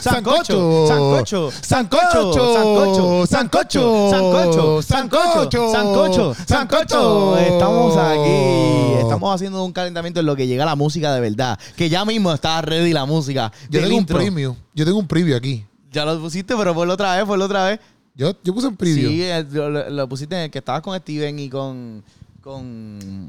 sancocho, sancocho, sancocho, sancocho, sancocho, sancocho, sancocho, sancocho, sancocho. Estamos aquí, estamos haciendo un calentamiento en lo que llega la música de verdad. Que ya mismo está ready la música. Yo tengo un preview. Yo tengo un preview aquí. Ya lo pusiste, pero por la otra vez, por la otra vez. Yo, yo puse un preview. Sí, eh, lo pusiste en el que estabas con Steven y con. con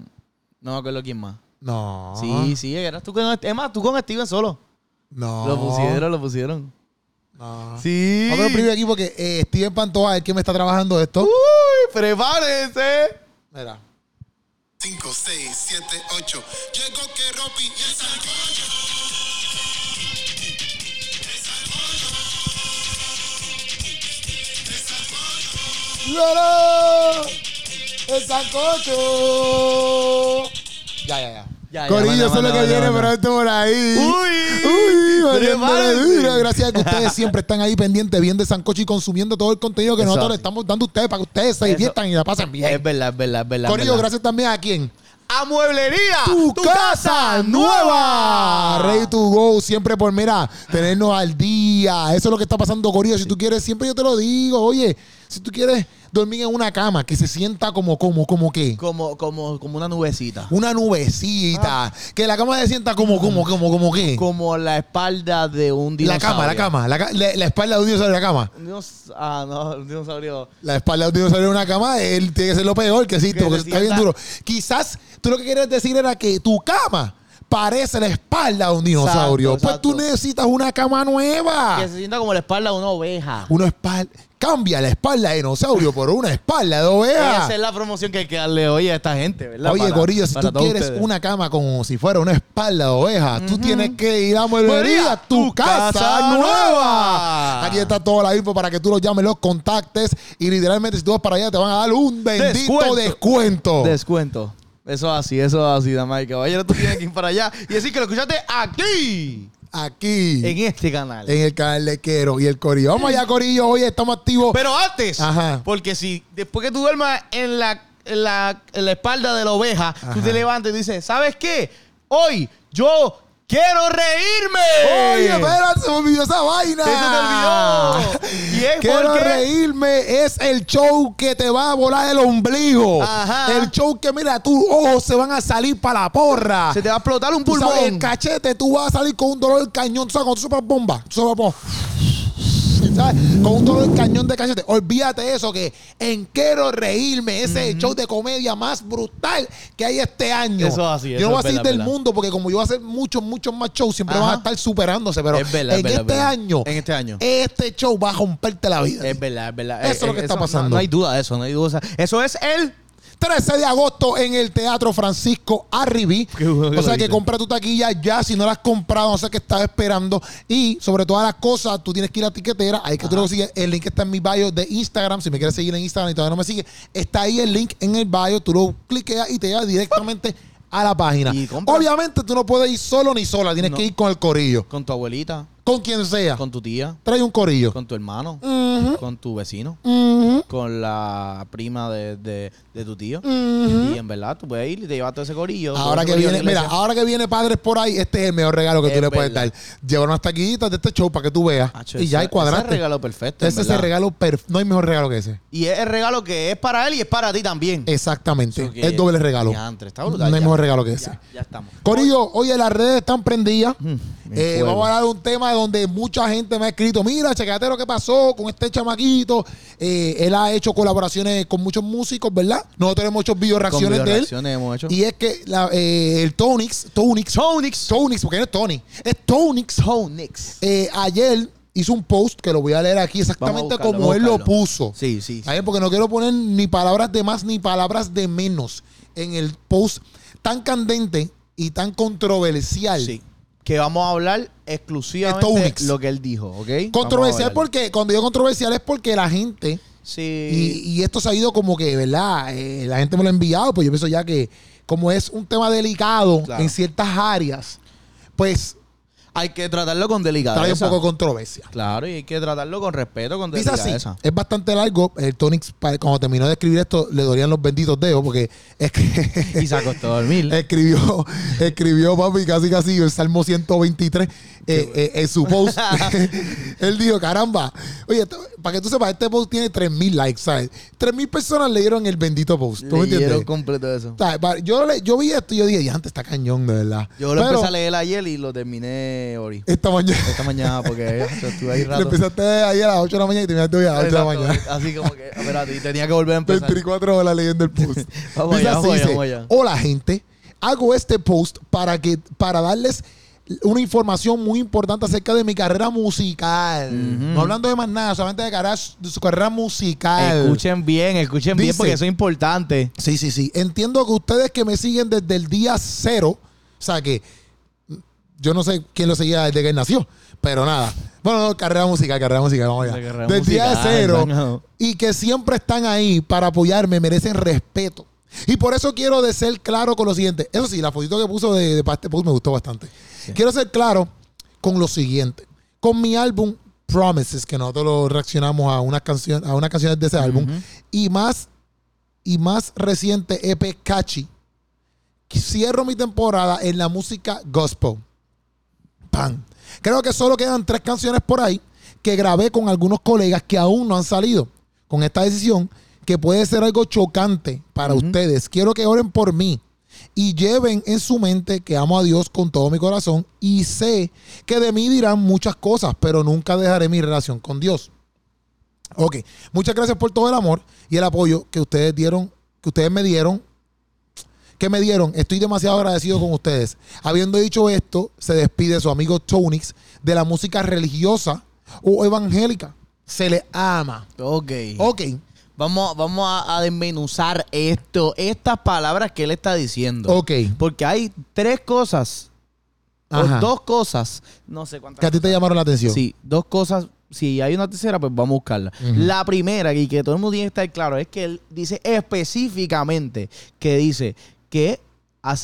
no me acuerdo quién más. No. Sí, sí, eras tú con. Es más, tú con Steven solo. No. Lo pusieron, lo pusieron. No. Sí. Vamos a preview aquí porque eh, Steven Pantoja es el que me está trabajando esto. Uy, prepárense. Mira. 5, 6, 7, 8. Llegó que Ropi y el sancocho. ¡Lolo! ¡El sancocho! Ya, ya, ya. Ya, Corillo, eso es lo que viene pronto por ahí. Uy, Uy, duro. Gracias a que ustedes siempre están ahí pendientes, viendo el sancocho y consumiendo todo el contenido que Eso nosotros le estamos dando a ustedes para que ustedes se diviertan y la pasen Es bien. verdad, es verdad, es verdad. Corillo, es verdad. gracias también a quién? A Mueblería. tu, casa nueva. Ready to go, siempre por, mira, tenernos al día. Eso es lo que está pasando, Corillo. Si tú quieres, siempre yo te lo digo, oye, si tú quieres dormir en una cama que se sienta como, como, como qué. Como, como, como una nubecita. Una nubecita. Que la cama se sienta como, como, como, como qué. Como la espalda de un La dinosaurio. cama, la cama. La, ca- la- la espalda de un dinosaurio en la cama. Ah, no, un dinosaurio. La espalda de un dinosaurio en una cama, él tiene que ser lo peor que existe, Que porque está bien duro. Quizás tú lo que quieres decir era que tu cama parece la espalda de un dinosaurio. Exacto, pues tú necesitas una cama nueva. Que se sienta como la espalda de una oveja. Una espalda. Cambia la espalda de dinosaurio por una espalda de oveja. Esa es la promoción que hay que darle hoy a esta gente, ¿verdad? Oye, Corillo, si tú quieres ustedes. una cama como si fuera una espalda de oveja, tú tienes que ir a Mueblería, tu, casa, casa nueva. Aquí está toda la info para que tú los llames, los contactes y literalmente si tú vas para allá te van a dar un bendito Descuento. descuento. Descuento. Eso es así, eso es así, damas y caballeros. Tú tienes que ir para allá y decir que lo escuchaste aquí, Aquí, en este canal. en el canal de Quero y el Corillo. Vamos allá, Corillo. Hoy estamos activos. Pero antes, Ajá. porque si después que tú duermas en la, en la, en la espalda de la oveja, tú te levantas y dices, ¿sabes qué? Hoy yo quiero reírme. Oye, espérate, se me olvidó esa vaina. Se te olvidó. Y es Quiero porque- reírme. Es el show que te va a volar el ombligo. Ajá. El show que, mira, tus ojos se van a salir para la porra. Se te va a explotar un Tú sabes, pulmón. el cachete, tú vas a salir con un dolor del cañón. Tú sabes, cuando tú soplas bomba, tú soplas bomba. ¿Sabes? Con un dolor cañón de cachete. Olvídate eso, que en Quiero Reírme, ese show de comedia más brutal que hay este año. Eso es así, Yo no voy a salir verdad, del verdad. mundo, porque como yo voy a hacer muchos, muchos más shows, siempre Ajá. van a estar superándose. Pero Es verdad, es en verdad, este es verdad. año, En este año. este show va a romperte la vida. Es verdad, es verdad. Eso es lo que está no- pasando. No, hay duda de eso, no hay duda. Eso es el 13 de agosto en el Teatro Francisco que o sea que compra tu taquilla ya. Si no la has comprado, no sé qué estás esperando. Y sobre todas las cosas, tú tienes que ir a tiquetera. Ahí que tú lo sigues. El link está en mi bio de Instagram. Si me quieres seguir en Instagram y todavía no me sigue, está ahí el link en el bio. Tú lo cliqueas y te lleva directamente a la página. Obviamente tú no puedes ir solo ni sola. Tienes No. que ir con el corillo. con tu abuelita, Con quien sea. con tu tía, Trae un corillo. con tu hermano, con tu vecino, con la prima de, de- de tu tío. Y en verdad tú puedes ir y te llevas todo ese corillo. Ahora que corillo viene, mira, ahora que viene padres por ahí, este es el mejor regalo que Es tú le puedes verdad. dar. Llevar unas taquillitas de este show para que tú veas. Acho, y ya hay cuadraste. Ese es el regalo perfecto. Ese es el regalo perf- No hay mejor regalo que ese. Y es el regalo que es para él y es para ti también. Exactamente. Que- Es doble regalo. Diantre, está No brutal, hay ya. mejor regalo que ese. Ya, ya estamos. Corillo, oye, las redes están prendidas. Mm, Eh, vamos a hablar de un tema donde mucha gente me ha escrito, mira, checate lo que pasó con este chamaquito. Eh, él ha hecho colaboraciones con muchos músicos, ¿verdad? Nosotros hemos hecho video reacciones de él. videoreacciones hemos hecho. Y es que la- eh, el Tonix, Tonix, Tonix. Tonix, porque no es Tony, es Tonix. Tonix. Eh, ayer hizo un post que lo voy a leer aquí exactamente buscarlo, como él lo puso. Sí, sí. sí. ¿Sabes? Porque no quiero poner ni palabras de más ni palabras de menos en el post tan candente y tan controversial. Sí. Que vamos a hablar exclusivamente lo que él dijo, ¿ok? Controversial porque, cuando digo controversial es porque la gente, Sí. y, y esto se ha ido como que, ¿verdad? Eh, la gente me lo ha enviado, pues yo pienso ya que como es un tema delicado Claro. en ciertas áreas, pues Hay que tratarlo con trae un delicadeza. poco de controversia. Claro, y hay que tratarlo con respeto, con Dice así, delicadeza. es bastante largo. El Tonix, pa- cuando terminó de escribir esto, le dolían los benditos dedos porque es que Y se acostó a dormir. escribió, escribió papi casi casi el Salmo 123 eh, eh, en su post. Él dijo, caramba, oye, para que tú sepas, este post tiene 3.000 likes, ¿sabes? 3.000 personas leyeron el bendito post. ¿Tú me entiendes? completo eso. Yo, le- yo vi esto y yo dije, ya, antes está cañón, de verdad. Yo lo Pero empecé a leer ayer y lo terminé hoy. Esta mañana, Esta mañana, porque yo estuve ahí rato. empezaste ahí a las 8 de la mañana y terminaste hoy a las 8 de la mañana. Así como que, espérate, y tenía que volver a empezar. 24 horas leyendo el post. Vamos allá, así, vamos allá, dice, vamos allá. Hola gente, hago este post para que para darles una información muy importante acerca de mi carrera musical. No hablando de más nada, solamente de, carrera- de su carrera musical. Escuchen bien, escuchen bien porque eso es importante. Sí, sí, sí. Entiendo que ustedes que me siguen desde el día cero, o sea que yo no sé quién lo seguía desde que él nació, pero nada. Bueno, no, carrera musical, carrera musical, vamos allá. De carrera Del día cero y que siempre están ahí para apoyarme, merecen respeto. Y por eso quiero de ser claro con lo siguiente. Eso sí, la fotito que puso de, de para este post me gustó bastante. Quiero ser claro con lo siguiente. Con mi álbum Promises, que nosotros lo reaccionamos a unas canciones, a unas canciones de ese álbum, y más y más reciente EP Catchy, cierro mi temporada en la música gospel. Pan. Creo que solo quedan tres canciones por ahí que grabé con algunos colegas que aún no han salido. Con esta decisión, que puede ser algo chocante para ustedes. Quiero que oren por mí y lleven en su mente que amo a Dios con todo mi corazón y sé que de mí dirán muchas cosas, pero nunca dejaré mi relación con Dios. Ok, muchas gracias por todo el amor y el apoyo que ustedes dieron, que ustedes me dieron, que me dieron. Estoy demasiado agradecido con ustedes. Habiendo dicho esto, se despide su amigo Tonix de la música religiosa o evangélica. Se le ama. Ok. Ok, Vamos, vamos a, a desmenuzar esto, estas palabras que él está diciendo. ok. Porque hay tres cosas, Ajá. o dos cosas, no sé cuántas. Que a ti te llamaron la atención. Sí, dos cosas. Si hay una tercera, pues vamos a buscarla. La primera, y que todo el mundo tiene que estar claro, es que él dice específicamente que dice que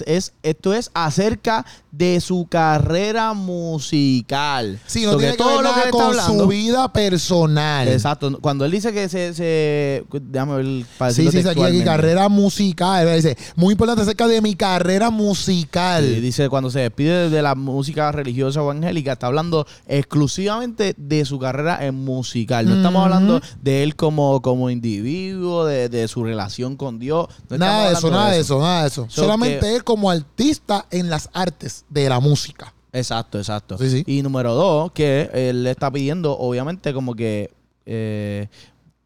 es, esto es acerca de su carrera musical. Sí, no So tiene que ver lo él con está su vida personal. Exacto. Cuando él dice que se. se déjame ver para Sí, sí, sí, aquí, aquí, carrera musical. Dice, muy importante acerca de mi carrera musical. Sí, dice cuando se despide de la música religiosa o evangélica, está hablando exclusivamente de su carrera en musical. No estamos hablando de él como, como individuo, de, de su relación con Dios. No nada de eso, hablando nada de eso, nada de eso. So Solamente que- como artista en las artes de la música. Exacto, exacto. Sí, sí. Y número dos, que él le está pidiendo, obviamente, como que eh,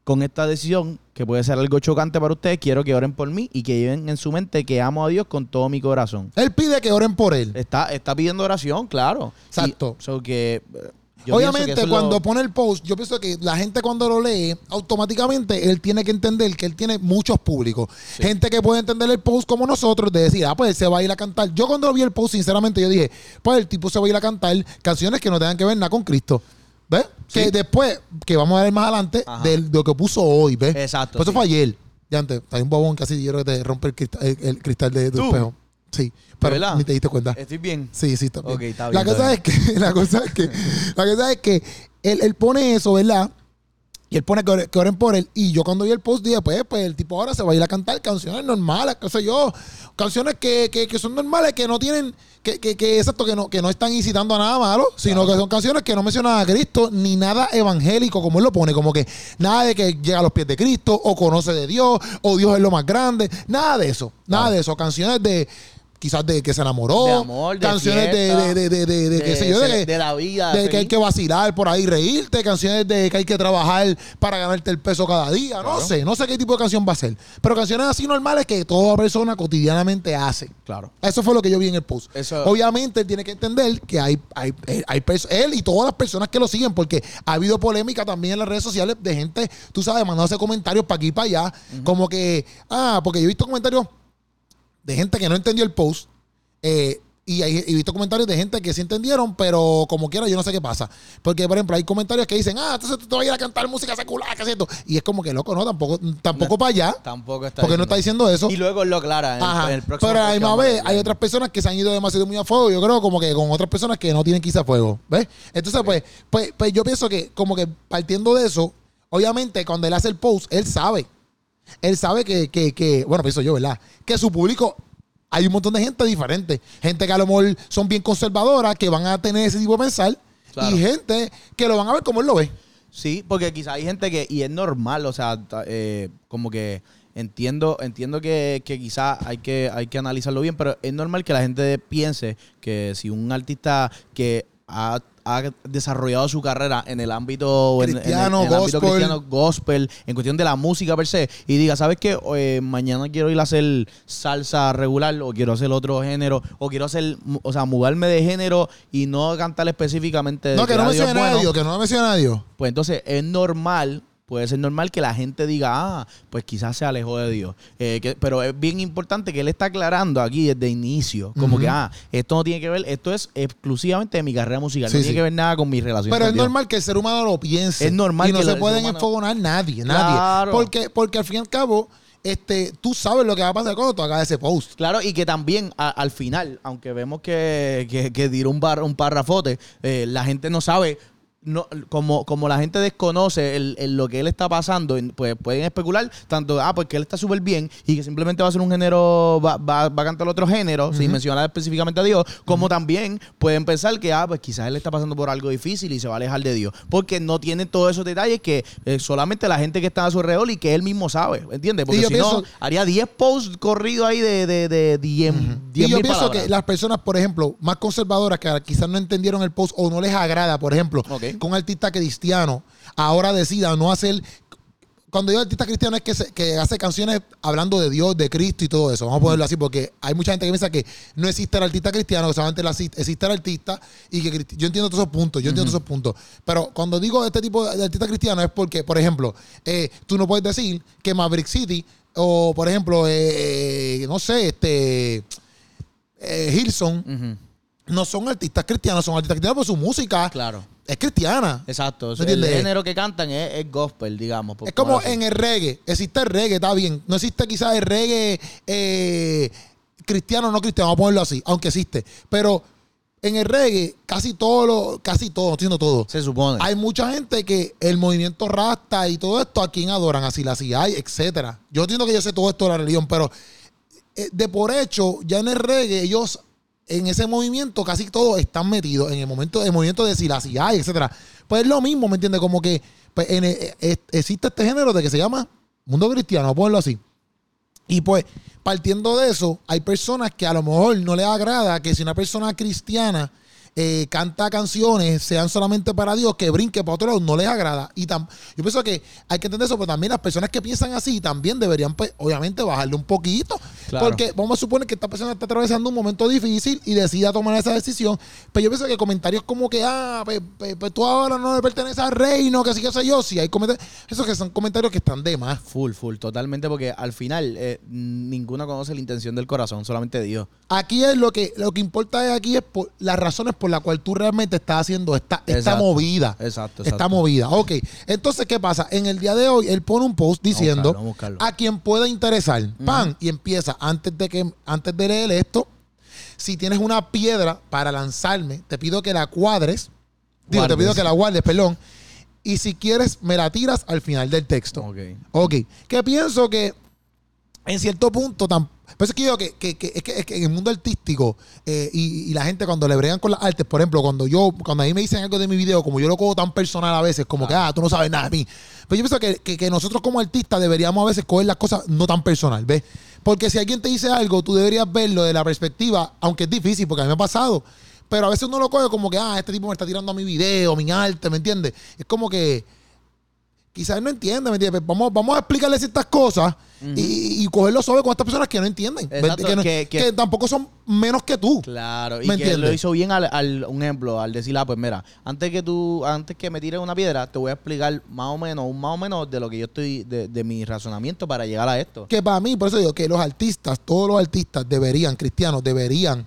con esta decisión, que puede ser algo chocante para ustedes, quiero que oren por mí y que lleven en su mente que amo a Dios con todo mi corazón. Él pide que oren por él. Está, está pidiendo oración, claro. Exacto. Y- so que, eh, yo Obviamente, cuando lo- pone el post, yo pienso que la gente cuando lo lee, automáticamente él tiene que entender que él tiene muchos públicos. Gente que puede entender el post como nosotros, de decir, ah, pues él se va a ir a cantar. Yo cuando vi el post, sinceramente, yo dije, pues el tipo se va a ir a cantar canciones que no tengan que ver nada con Cristo. ¿Ves? Sí. Que después, que vamos a ver más adelante, de lo que puso hoy, ¿ves? Exacto, Pues eso fue ayer. Ya antes, hay un bobón que así yo creo que te rompe el cristal, el, el cristal de tu espejo. Sí, pero verdad? ni te diste cuenta. Estoy bien. Sí, sí, está bien. Ok, está La bien, cosa está es que, la cosa es que, la cosa es que él, él pone eso, ¿verdad? Y él pone que, ore- que oren por él. Y yo cuando vi el post dije, pues, pues el tipo ahora se va a ir a cantar canciones normales, qué sé yo. Canciones que, que, que son normales, que no tienen, que, que, que exacto, que no, que no están incitando a nada malo, sino que son canciones que no mencionan a Cristo, ni nada evangélico, como él lo pone, como que nada de que llega a los pies de Cristo, o conoce de Dios, o Dios es lo más grande, nada de eso, nada Claro. de eso. Canciones de quizás de que se enamoró, De amor, de canciones de, fiesta, de, de, de, de- de qué sé yo, de, de, que- de la vida. de que hay que vacilar por ahí, reírte, canciones de que hay que trabajar para ganarte el peso cada día, no Claro. sé, no sé qué tipo de canción va a ser, pero canciones así normales que toda persona cotidianamente hace. Claro. Eso fue lo que yo vi en el post. Eso- Obviamente él tiene que entender que hay, hay, eh, hay pers- él y todas las personas que lo siguen, porque ha habido polémica también en las redes sociales de gente, tú sabes, mandándose comentarios para aquí y para allá, como que, ah, porque yo he visto comentarios de gente que no entendió el post eh, Y he visto comentarios de gente que sí entendieron, pero como quiera, yo no sé qué pasa. Porque, por ejemplo, hay comentarios que dicen, ah, entonces tú te vas a ir a cantar música secular, ¿qué es esto? Y es como que loco, no, tampoco, tampoco para allá. Tampoco está Porque no está diciendo eso. Y luego lo aclara en, Ajá. en el próximo Pero a la misma vez hay otras personas que se han ido demasiado muy a fuego. Yo creo como que con otras personas que no tienen quizá fuego. ¿Ves? Entonces, pues, pues, pues yo pienso que como que partiendo de eso, obviamente cuando él hace el post, él sabe. Él sabe que, que, que bueno, pienso yo, ¿verdad? Que su público, hay un montón de gente diferente. Gente que a lo mejor son bien conservadoras, que van a tener ese tipo de pensar. Claro. Y gente que lo van a ver como él lo ve. Sí, porque quizá hay gente que, y es normal, o sea, eh, como que entiendo, entiendo que, que quizá hay que, hay que analizarlo bien, pero es normal que la gente piense que si un artista que ha, ha desarrollado su carrera en el ámbito o en- el- Cristiano, en el ámbito gospel. cristiano, gospel, en cuestión de la música per se, y diga, ¿sabes qué? Eh, mañana quiero ir a hacer salsa regular, o quiero hacer otro género, o quiero hacer, o sea, mudarme de género y no cantar específicamente de No, que no Dios mencione a bueno, Dios, que no mencione a Dios. pues entonces es normal, puede ser normal que la gente diga, ah, pues quizás se alejó de Dios. Eh, que- pero es bien importante que él está aclarando aquí desde inicio, como que, ah, esto no tiene que ver, esto es exclusivamente de mi carrera musical, Sí, no sí. tiene que ver nada con mi relación Pero con es Dios. normal que el ser humano lo piense. Es normal Y no que se pueden humano- enfogonar nadie, nadie. Claro. Porque, porque al fin y al cabo, este, tú sabes lo que va a pasar cuando tú hagas ese post. Claro, y que también a- al final, aunque vemos que, que, que tiró un, bar, un párrafote, eh, la gente no sabe, no, como, como la gente desconoce el, el- lo que él está pasando, pues pueden especular tanto, ah, pues que él está súper bien y que simplemente va a ser un género, va, va, va a cantar otro género, sin mencionar específicamente a Dios, como también pueden pensar que, ah, pues quizás él está pasando por algo difícil y se va a alejar de Dios, porque no tiene todos esos detalles que eh, solamente la gente que está a su alrededor y que él mismo sabe, ¿entiendes? Porque si no, haría 10 posts corridos ahí de, de, de 10 Y yo 10.000 pienso palabras. que las personas, por ejemplo, más conservadoras que quizás no entendieron el post o no les agrada, por ejemplo, Que un artista cristiano ahora decida no hacer. Cuando digo artista cristiano es que, se- que hace canciones hablando de Dios, de Cristo y todo eso. Vamos a ponerlo así, porque hay mucha gente que piensa que no existe el artista cristiano, que solamente existe el artista y que yo entiendo todos esos puntos, yo entiendo todos esos puntos. Pero cuando digo este tipo de artista cristiano es porque, por ejemplo, eh, tú no puedes decir que Maverick City o, por ejemplo, eh, eh, no sé, este eh, Hilson no son artistas cristianos, son artistas cristianos por su música Claro. Es cristiana. Exacto. O ¿Me sea, el género que cantan es, es gospel, digamos. por Es como así. en el reggae. Existe el reggae, está bien. No existe quizás el reggae eh, cristiano o no cristiano, vamos a ponerlo así, aunque existe. Pero en el reggae, casi todo, lo, casi todo, diciendo todo. Se supone. Hay mucha gente que el movimiento rasta y todo esto, a quien adoran, así la hay, etcétera. Yo entiendo que yo sé todo esto de la religión, pero eh, de por hecho, ya en el reggae, ellos en ese movimiento casi todos están metidos en el momento el movimiento de si hay, etcétera. Pues es lo mismo, ¿me entiendes? Como que pues, el- eh, existe este género de que se llama mundo cristiano, ponerlo así. Y pues, partiendo de eso, hay personas que a lo mejor no les agrada que si una persona cristiana eh, canta canciones, sean solamente para Dios, que brinque para otro lado, no les agrada. Y tam- yo pienso que hay que entender eso, pero también las personas que piensan así también deberían, pues, obviamente, bajarle un poquito. Claro. Porque vamos a suponer que esta persona está atravesando un momento difícil y decida tomar esa decisión. Pero yo pienso que comentarios como que, ah, pues, pues- pues tú ahora no le perteneces al reino, que sí, que sé yo, sí, hay comentarios, esos que son comentarios que están de más. Full, full, totalmente, porque al final eh, ninguno conoce la intención del corazón, solamente Dios. Aquí es lo que lo que importa es aquí es por las razones por las cuales tú realmente estás haciendo esta, esta Exacto. movida. Exacto, Está exacto. movida. Ok. Entonces, ¿qué pasa? En el día de hoy, él pone un post diciendo Vamos a quien pueda interesar. Pan. Y empieza, antes de que, antes de leer esto, si tienes una piedra para lanzarme, te pido que la cuadres. Digo, te pido que la guardes, perdón. Y si quieres, me la tiras al final del texto. Ok. Ok. Que pienso que en cierto punto, tan, por eso es que yo que, que- que- es que, es que en el mundo artístico eh, y, y la gente cuando le bregan con las artes, por ejemplo, cuando yo, cuando a mí me dicen algo de mi video, como yo lo cojo tan personal a veces, como que, ah, tú no sabes nada de mí. Pero yo pienso que, que- que nosotros como artistas deberíamos a veces coger las cosas no tan personal, ¿ves? Porque si alguien te dice algo, tú deberías verlo de la perspectiva, aunque es difícil, porque a mí me ha pasado, pero a veces uno lo coge como que, ah, este tipo me está tirando a mi video, mi arte, ¿me entiendes? Es como que quizás no entiende, ¿me entiendes? Vamos, vamos a explicarle ciertas cosas y, y cogerlo suave con estas personas que no entienden. Exacto, que, no- que- que- que tampoco son menos que tú. Claro, y ¿Me que entiendes? lo hizo bien al, al- un ejemplo, al decir, ah, pues mira, antes que tú, antes que me tires una piedra, te voy a explicar más o menos, un más o menos de lo que yo estoy, de, de mi razonamiento para llegar a esto. Que para mí, por eso digo que los artistas, todos los artistas deberían, cristianos, deberían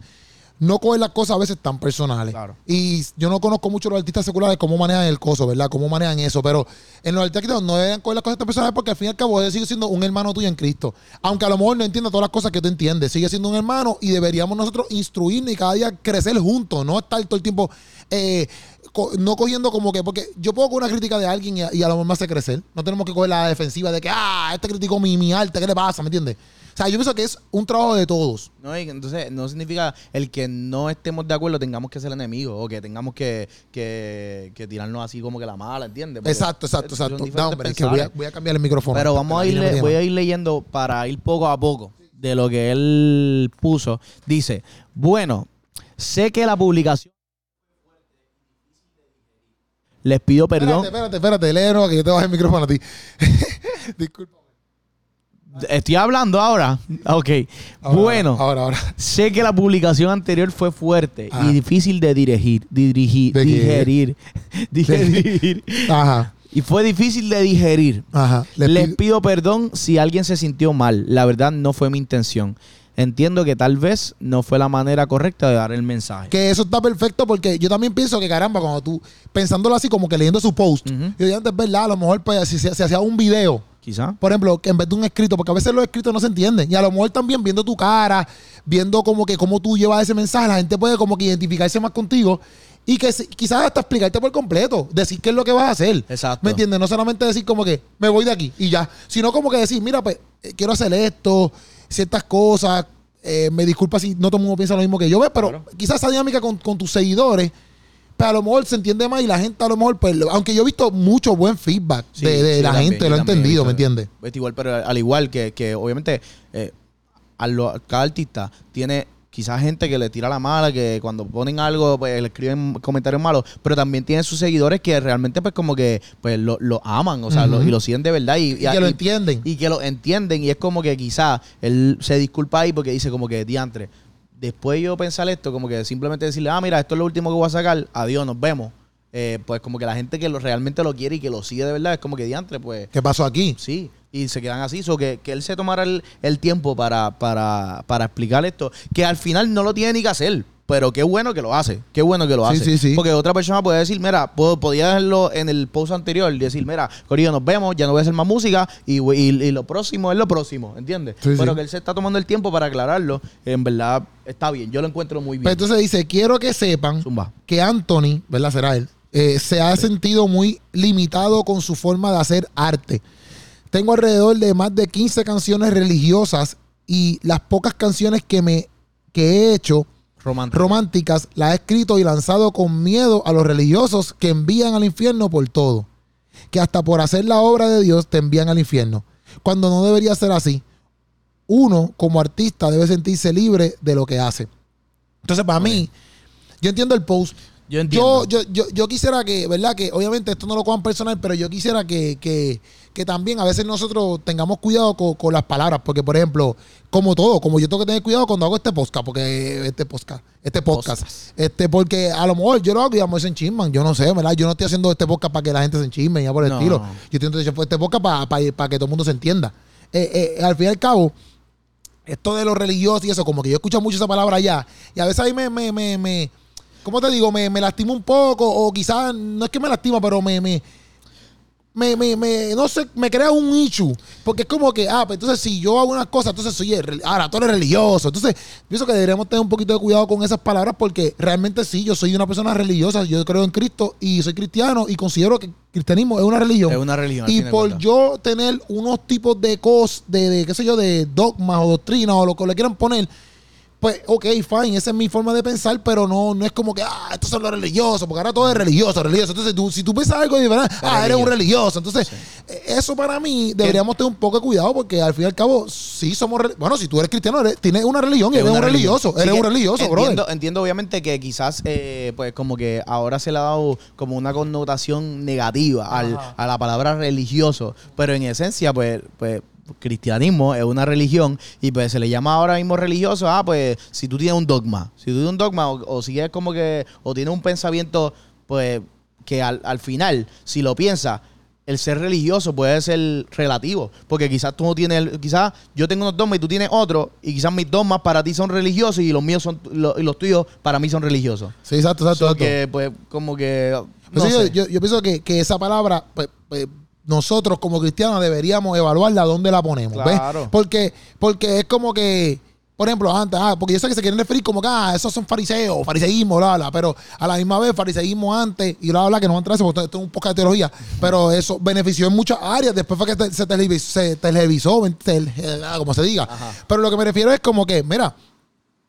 no coger las cosas a veces tan personales. Claro. Y yo no conozco mucho los artistas seculares cómo manejan el coso, ¿verdad? Cómo manejan eso. Pero en los artistas no deben coger las cosas tan personales porque al fin y al cabo él sigue siendo un hermano tuyo en Cristo. Aunque a lo mejor no entienda todas las cosas que tú entiendes. Sigue siendo un hermano y deberíamos nosotros instruirnos y cada día crecer juntos. No estar todo el tiempo eh, co- no cogiendo como que, porque yo puedo coger una crítica de alguien y a, y a lo mejor me hace crecer. No tenemos que coger la defensiva de que, ah, este criticó mi, mi arte, ¿qué le pasa? ¿Me entiendes? O sea, yo pienso que es un trabajo de todos. No, y entonces no significa el que no estemos de acuerdo tengamos que ser enemigos o que tengamos que, que, que tirarnos así como que la mala, ¿entiendes? Porque Exacto, exacto, exacto. No, hombre, es que voy, a, pensares. voy a cambiar el micrófono. Pero vamos a ir, voy a ir leyendo para ir poco a poco de lo que él puso. Dice, bueno, sé que la publicación... Les pido perdón. Espérate, espérate, espérate, léelo que yo te bajé el micrófono a ti. Disculpa. Estoy hablando ahora. Ok. Ahora, bueno, Ahora, ahora. sé que la publicación anterior fue fuerte Ajá. y difícil de dirigir, dirigir, digerir, digerir. Ajá, y fue difícil de digerir. ajá. Les pido perdón si alguien se sintió mal. La verdad no fue mi intención. Entiendo que tal vez no fue la manera correcta de dar el mensaje. que eso está perfecto porque yo también pienso que caramba, cuando tú, pensándolo así como que leyendo su post, Ujú. yo digo, antes, verdad, a lo mejor pues, si se, hacía un video, Quizá. por ejemplo, que en vez de un escrito, porque a veces los escritos no se entienden, y a lo mejor también viendo tu cara, viendo como que cómo tú llevas ese mensaje, la gente puede como que identificarse más contigo y que quizás hasta explicarte por completo, decir qué es lo que vas a hacer. Exacto. ¿Me entiendes? No solamente decir como que me voy de aquí y ya, sino como que decir, mira, pues eh, quiero hacer esto, ciertas cosas, eh, me disculpa si no todo el mundo piensa lo mismo que yo, ¿ves? pero Claro. quizás esa dinámica con, con tus seguidores, pues a lo mejor se entiende más y la gente a lo mejor, pues, aunque yo he visto mucho buen feedback Sí, de, de sí, la también, gente, lo he entendido. ¿me entiendes? Es igual, pero al igual que, que obviamente eh, a lo- cada artista tiene quizás gente que le tira la mala, que cuando ponen algo pues le escriben comentarios malos, pero también tiene sus seguidores que realmente pues como que pues lo, lo aman, o sea, lo- y lo siguen de verdad y, Y que lo entienden. y que lo entienden y es como que quizás él se disculpa ahí porque dice como que diantre. Después yo pensar esto, como que simplemente decirle, ah, mira, esto es lo último que voy a sacar, adiós, nos vemos. Eh, pues como que la gente que lo, realmente lo quiere y que lo sigue de verdad es como que diantre, pues ¿Qué pasó aquí? Sí, y se quedan así. So que, que él se tomara el, el tiempo para, para, para explicar esto, que al final no lo tiene ni que hacer. Pero qué bueno que lo hace. Qué bueno que lo Sí, hace. sí, sí. Porque otra persona puede decir, mira, puedo- podía dejarlo en el post anterior y decir, mira, Corillo, nos vemos, ya no voy a hacer más música y, y, y lo próximo es lo próximo, ¿entiendes? Pero que él se está tomando el tiempo para aclararlo, en verdad está bien. Yo lo encuentro muy bien. Pues entonces dice, quiero que sepan Zumba. que Anthony, ¿verdad? Será él, eh, se ha sentido muy limitado con su forma de hacer arte. Tengo alrededor de más de 15 canciones religiosas y las pocas canciones que me que he hecho románticas las he escrito y lanzado con miedo a los religiosos que envían al infierno por todo. Que hasta por hacer la obra de Dios te envían al infierno. Cuando no debería ser así. Uno, como artista, debe sentirse libre de lo que hace. Entonces, para mí, yo entiendo el post. Yo entiendo. Yo, yo, yo, yo quisiera que, ¿verdad? Que obviamente esto no lo cojan personal, pero yo quisiera que, que, que también a veces nosotros tengamos cuidado con, con las palabras. Porque, por ejemplo, como todo, como yo tengo que tener cuidado cuando hago este podcast, porque este podcast, este podcast, este, porque a lo mejor yo lo hago y a lo mejor se enchisman. Yo no sé, ¿verdad? Yo no estoy haciendo este podcast para que la gente se enchisme y ya por el No. estilo. Yo estoy haciendo este podcast para, para, para que todo el mundo se entienda. Eh, eh, al fin y al cabo, esto de lo religioso y eso, como que yo escucho mucho esa palabra allá. Y a veces ahí me, me, me, me ¿cómo te digo? Me, me lastima un poco, o quizás, no es que me lastima, pero me, me, me, me, me- no sé, me crea un issue. Porque es como que, ah, pues entonces si yo hago unas cosas, entonces soy, ahora tú eres religioso. Entonces, pienso que deberíamos tener un poquito de cuidado con esas palabras porque realmente sí, yo soy una persona religiosa, yo creo en Cristo y soy cristiano y considero que el cristianismo es una religión. Es una religión. Y por yo tener unos tipos de cosas, de, de, qué sé yo, de dogmas o doctrinas o lo que le quieran poner, pues, ok, fine, esa es mi forma de pensar, pero no, no es como que, ah, estos son los religiosos, porque ahora todo es religioso, religioso. Entonces, tú, si tú piensas algo diferente, ah, eres un religioso. Entonces, eh, eso para mí deberíamos tener un poco de cuidado, porque al fin y al cabo, sí somos, bueno, si tú eres cristiano, eres- tienes una religión y Es eres un religioso, eres un religioso, entiendo, brother. Entiendo obviamente que quizás eh, pues como que ahora se le ha dado como una connotación negativa al- a la palabra religioso, pero en esencia pues, pues cristianismo es una religión y pues se le llama ahora mismo religioso, ah pues si tú tienes un dogma, si tú tienes un dogma o, o si es como que o tienes un pensamiento pues que al, al final si lo piensas el ser religioso puede ser relativo. Porque quizás tú no tienes, quizás yo tengo unos dogmas y tú tienes otro, y quizás mis dogmas para ti son religiosos y los míos son, lo- y los tuyos para mí son religiosos. Sí, exacto, exacto. So exacto. que, pues, como que. Pues no sí, yo, sé. yo- yo pienso que, que esa palabra, pues, pues, nosotros como cristianos deberíamos evaluarla dónde la ponemos. ¿ves? Porque, porque es como que, por ejemplo, antes, ah, porque yo sé que se quieren referir como que, ah, esos son fariseos, fariseísmo, bla, bla, pero a la misma vez, fariseísmo antes, y bla, bla, que no va a entrar eso, porque esto es un poco de teología, pero eso benefició en muchas áreas, después fue que te- se televisó, se televisó, tel- ah, como se diga. Ajá. Pero lo que me refiero es como que, mira,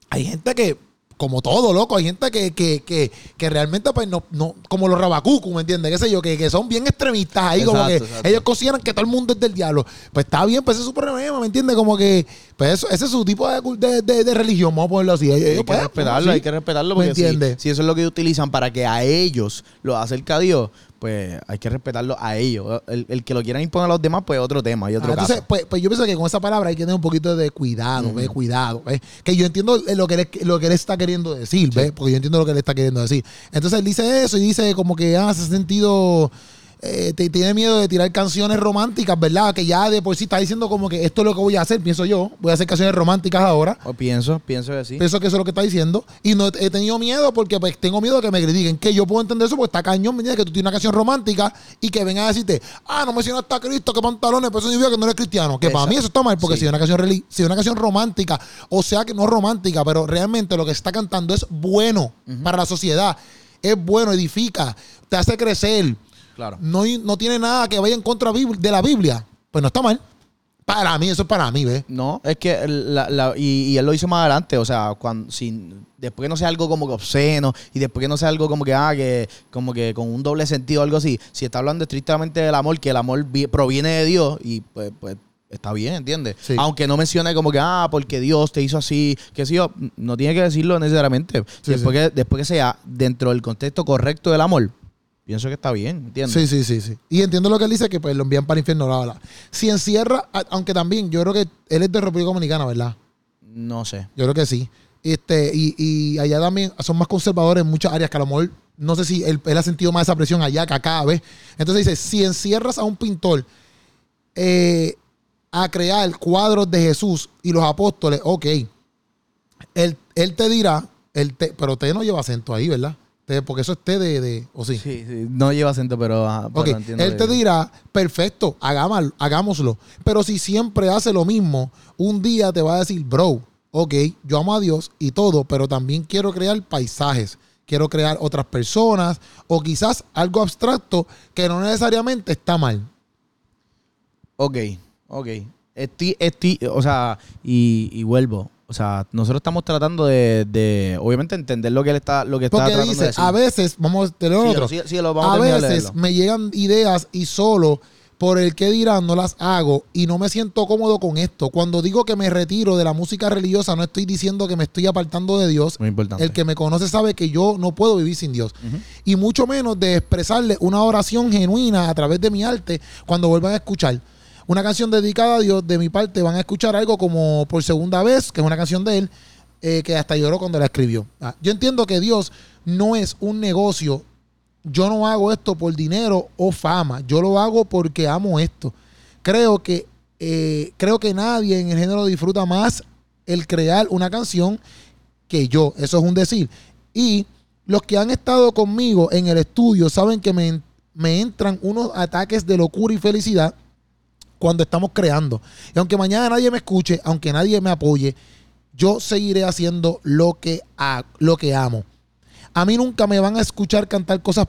hay gente que, como todo, loco, hay gente que, que, que, que realmente, pues, no, no, como los rabacucu, ¿me entiendes? ¿Qué sé yo? Que, que son bien extremistas ahí, como que exacto. ellos consideran que todo el mundo es del diablo. Pues está bien, pues ese es su problema, ¿me entiendes? Como que, pues eso, ese es su tipo de, de, de- de religión, vamos a ponerlo así. Ellos, Hay que pues, respetarlo, sí. hay que respetarlo ¿Me porque si, si eso es lo que ellos utilizan para que a ellos lo acerca a Dios, pues hay que respetarlo a ellos. El, el que lo quieran imponer a los demás, pues otro tema y otro Ah, entonces, caso. pues, pues yo pienso que con esa palabra hay que tener un poquito de cuidado, ¿ves? Cuidado, ¿ves? Que yo entiendo lo que, él, lo que él está queriendo decir, ¿ves? Porque yo entiendo lo que él está queriendo decir. Entonces él dice eso y dice como que ah, hace sentido, eh, te, tiene miedo de tirar canciones románticas, ¿verdad? Que ya de por sí está diciendo como que esto es lo que voy a hacer, pienso yo. Voy a hacer canciones románticas ahora. O pienso, pienso que sí. Pienso que eso es lo que está diciendo. Y no he tenido miedo porque pues tengo miedo de que me critiquen. Que yo puedo entender eso porque está cañón, ¿me? Que tú tienes una canción romántica y que vengan a decirte, ah, no mencionaste a Cristo, que pantalones, pero eso significa que no eres cristiano. Que para mí eso está mal porque Sí. si es una canción si es una canción romántica, o sea que no romántica, pero realmente lo que está cantando es bueno para la sociedad. Es bueno, edifica, te hace crecer. Claro. No, no tiene nada que vaya en contra de la Biblia. Pues no está mal. Para mí, eso es para mí, ¿ves? No, es que la- la- y, y él lo dice más adelante, o sea, cuando sin después que no sea algo como que obsceno y después que no sea algo como que ah que como que con un doble sentido o algo así, si está hablando estrictamente del amor, que el amor vi- proviene de Dios y pues pues está bien, ¿entiendes? Sí. Aunque no mencione como que ah, porque Dios te hizo así, que sí, no tiene que decirlo necesariamente. Sí, después que después que sea dentro del contexto correcto del amor, pienso que está bien, ¿entiendes? Sí, sí, sí, sí. Y entiendo lo que él dice, que pues lo envían para el infierno. bla. Si encierra, aunque también, yo creo que él es de República Dominicana, ¿verdad? No sé. Yo creo que sí. Este, y, y allá también son más conservadores en muchas áreas que a lo mejor, no sé si él, él ha sentido más esa presión allá que acá, ¿ves? Entonces dice, si encierras a un pintor eh, a crear cuadros de Jesús y los apóstoles, ok. Él, él te dirá, él te, pero te no lleva acento ahí, ¿verdad? Porque eso es T de, de o sí. Sí, sí, no lleva acento, pero, ajá, pero Ok, entiendo él te dirá, perfecto, hagámoslo, hagámoslo. Pero si siempre hace lo mismo, un día te va a decir, bro, ok, yo amo a Dios y todo, pero también quiero crear paisajes, quiero crear otras personas o quizás algo abstracto que no necesariamente está mal. Ok, ok. Esti, esti, o sea, y, y vuelvo. O sea, nosotros estamos tratando de, de, obviamente, entender lo que él está, lo que está Porque tratando de dice, decir. a veces, vamos a tener otro. sí, sí, lo vamos a a de veces me llegan ideas y solo por el que dirán no las hago y no me siento cómodo con esto. Cuando digo que me retiro de la música religiosa, no estoy diciendo que me estoy apartando de Dios. Muy importante. El que me conoce sabe que yo no puedo vivir sin Dios. Y mucho menos de expresarle una oración genuina a través de mi arte cuando vuelvan a escuchar. Una canción dedicada a Dios, de mi parte, van a escuchar algo como por segunda vez, que es una canción de él, eh, que hasta lloró cuando la escribió. Ah, yo entiendo que Dios no es un negocio. Yo no hago esto por dinero o fama. Yo lo hago porque amo esto. Creo que, eh, creo que nadie en el género disfruta más el crear una canción que yo. Eso es un decir. Y los que han estado conmigo en el estudio saben que me, me entran unos ataques de locura y felicidad cuando estamos creando. Y aunque mañana nadie me escuche, aunque nadie me apoye, yo seguiré haciendo lo que, ha- lo que amo. A mí nunca me van a escuchar cantar cosas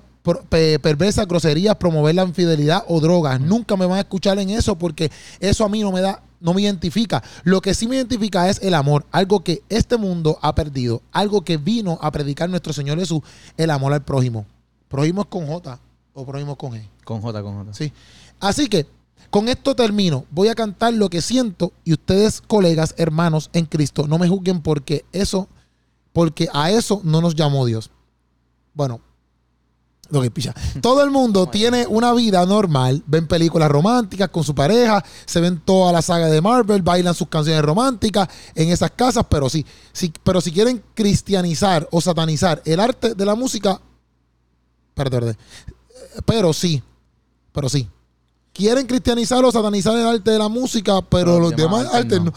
perversas, groserías, promover la infidelidad o drogas. Nunca me van a escuchar en eso porque eso a mí no me da, no me identifica. Lo que sí me identifica es el amor, algo que este mundo ha perdido, algo que vino a predicar nuestro Señor Jesús, el amor al prójimo. Prójimo es con J o prójimo es con E. Con J, con J. Sí. Así que con esto termino. Voy a cantar lo que siento y ustedes, colegas, hermanos en Cristo, no me juzguen porque eso, porque a eso no nos llamó Dios. Bueno, lo que picha. Todo el mundo tiene una vida normal, ven películas románticas con su pareja, se ven toda la saga de Marvel, bailan sus canciones románticas en esas casas, pero sí, sí, pero si quieren cristianizar o satanizar el arte de la música, perdón, pero sí, pero sí. Quieren cristianizar o satanizar el arte de la música, pero los, demás, artes no.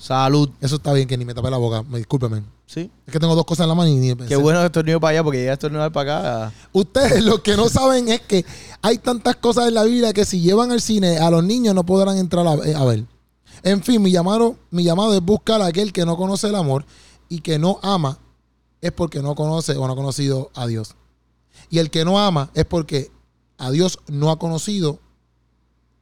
Salud. Eso está bien, que ni me tapé la boca. Me discúlpeme. Sí. Es que tengo dos cosas en la mano y ni pensé. Qué bueno que estornudo para allá porque ya estornudo para acá. Ustedes lo que no saben es que hay tantas cosas en la Biblia que si llevan al cine a los niños no podrán entrar a, a ver. En fin, mi llamado, mi llamado es buscar a aquel que no conoce el amor y que no ama es porque no conoce o no ha conocido a Dios. Y el que no ama es porque a Dios no ha conocido.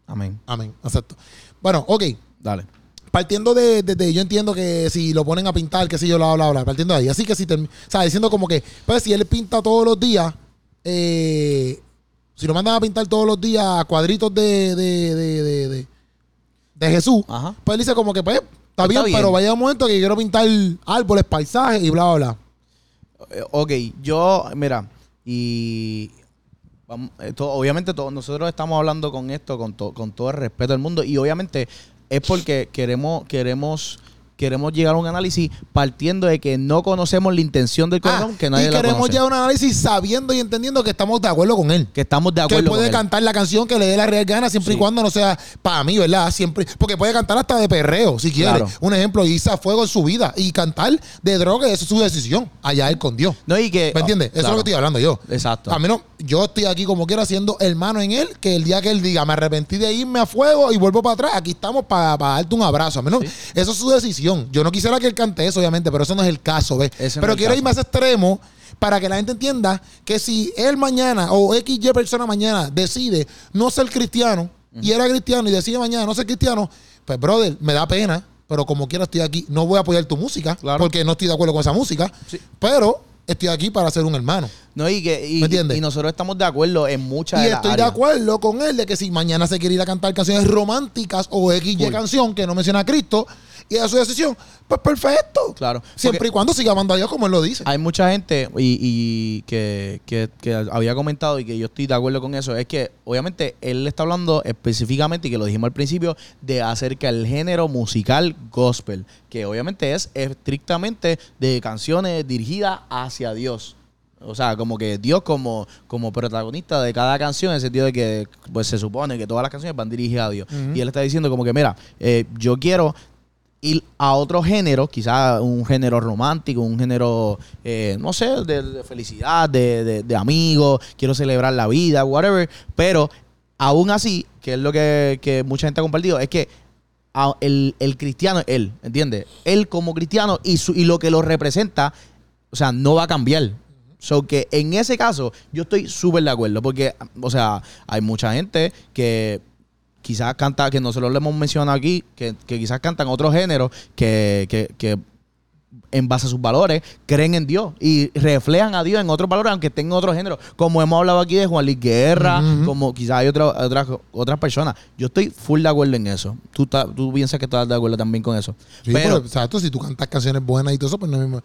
Amén. Amén. Exacto. Bueno, ok. Dale. Partiendo de, de- de- yo entiendo que si lo ponen a pintar, que si yo, bla, bla, bla, partiendo de ahí. Así que si, termi- o sea, diciendo como que, pues si él pinta todos los días, eh, si lo mandan a pintar todos los días cuadritos de, de, de, de, Jesús, Ajá. pues él dice como que, pues, está, Está bien, bien. pero vaya un momento que quiero pintar árboles, paisajes y bla, bla, bla. Eh, Ok, yo, mira, y vamos, esto, obviamente todos nosotros estamos hablando con esto con, to- con todo el respeto del mundo y obviamente es porque queremos queremos queremos llegar a un análisis partiendo de que no conocemos la intención del corazón, Ah, que nadie y la queremos conoce. ya un análisis sabiendo y entendiendo que estamos de acuerdo con él. que estamos de Que acuerdo él puede con él. cantar la canción que le dé la real gana siempre y cuando no sea para mí, ¿verdad? Siempre, porque puede cantar hasta de perreo, si quiere. Claro. Un ejemplo, irse a fuego en su vida y cantar de droga, eso es su decisión. Allá él con Dios. No, y que, ¿Me entiendes? Eso es lo que estoy hablando yo. Exacto. A mí no, yo estoy aquí como quiera siendo hermano en él, que el día que él diga, me arrepentí de irme a fuego y vuelvo para atrás, aquí estamos para darte un abrazo. A Sí. Eso es su decisión. Yo no quisiera que él cante eso, obviamente, pero eso no es el caso, ¿ves? Ese pero quiero caso. irme a ese extremo para que la gente entienda que si él mañana o XY persona mañana decide no ser cristiano y era cristiano y decide mañana no ser cristiano, pues brother, me da pena, pero como quiera estoy aquí. No voy a apoyar tu música Claro. porque no estoy de acuerdo con esa música, Sí. pero estoy aquí para ser un hermano. No, y que y, ¿Me entiendes? y nosotros estamos de acuerdo en muchas Y de las estoy de acuerdo con él de que si mañana se quiere ir a cantar canciones románticas o XY Full. canción que no menciona a Cristo y es su decisión, pues perfecto. Claro. Siempre Porque- y cuando siga amando a Dios como él lo dice. Hay mucha gente y, y que, que- que había comentado y que yo estoy de acuerdo con eso. Es que obviamente él está hablando específicamente, y que lo dijimos al principio, de acerca del género musical gospel, que obviamente es estrictamente de canciones dirigidas hacia Dios. O sea, como que Dios como, como protagonista de cada canción, en el sentido de que pues se supone que todas las canciones van dirigidas a Dios. Y él está diciendo como que, mira, eh, yo quiero ir a otro género, quizás un género romántico, un género, eh, no sé, de, felicidad, de, de- amigos, quiero celebrar la vida, whatever, pero aún así, que es lo que, mucha gente ha compartido, es que el, el cristiano es él, ¿entiendes? Él como cristiano y, su, y lo que lo representa, o sea, no va a cambiar. So que en ese caso, yo estoy súper de acuerdo, porque, o sea, hay mucha gente que quizás canta, que nosotros le hemos mencionado aquí, que, que quizás cantan otros géneros que, que, que en base a sus valores creen en Dios y reflejan a Dios en otros valores, aunque estén en otros géneros. Como hemos hablado aquí de Juan Luis Guerra, como quizás hay otra- otras otras personas. Yo estoy full de acuerdo en eso. Tú, ta- tú piensas que estás de acuerdo también con eso. Sí, Pero, exacto, si tú cantas canciones buenas y todo eso, pues no es mismo.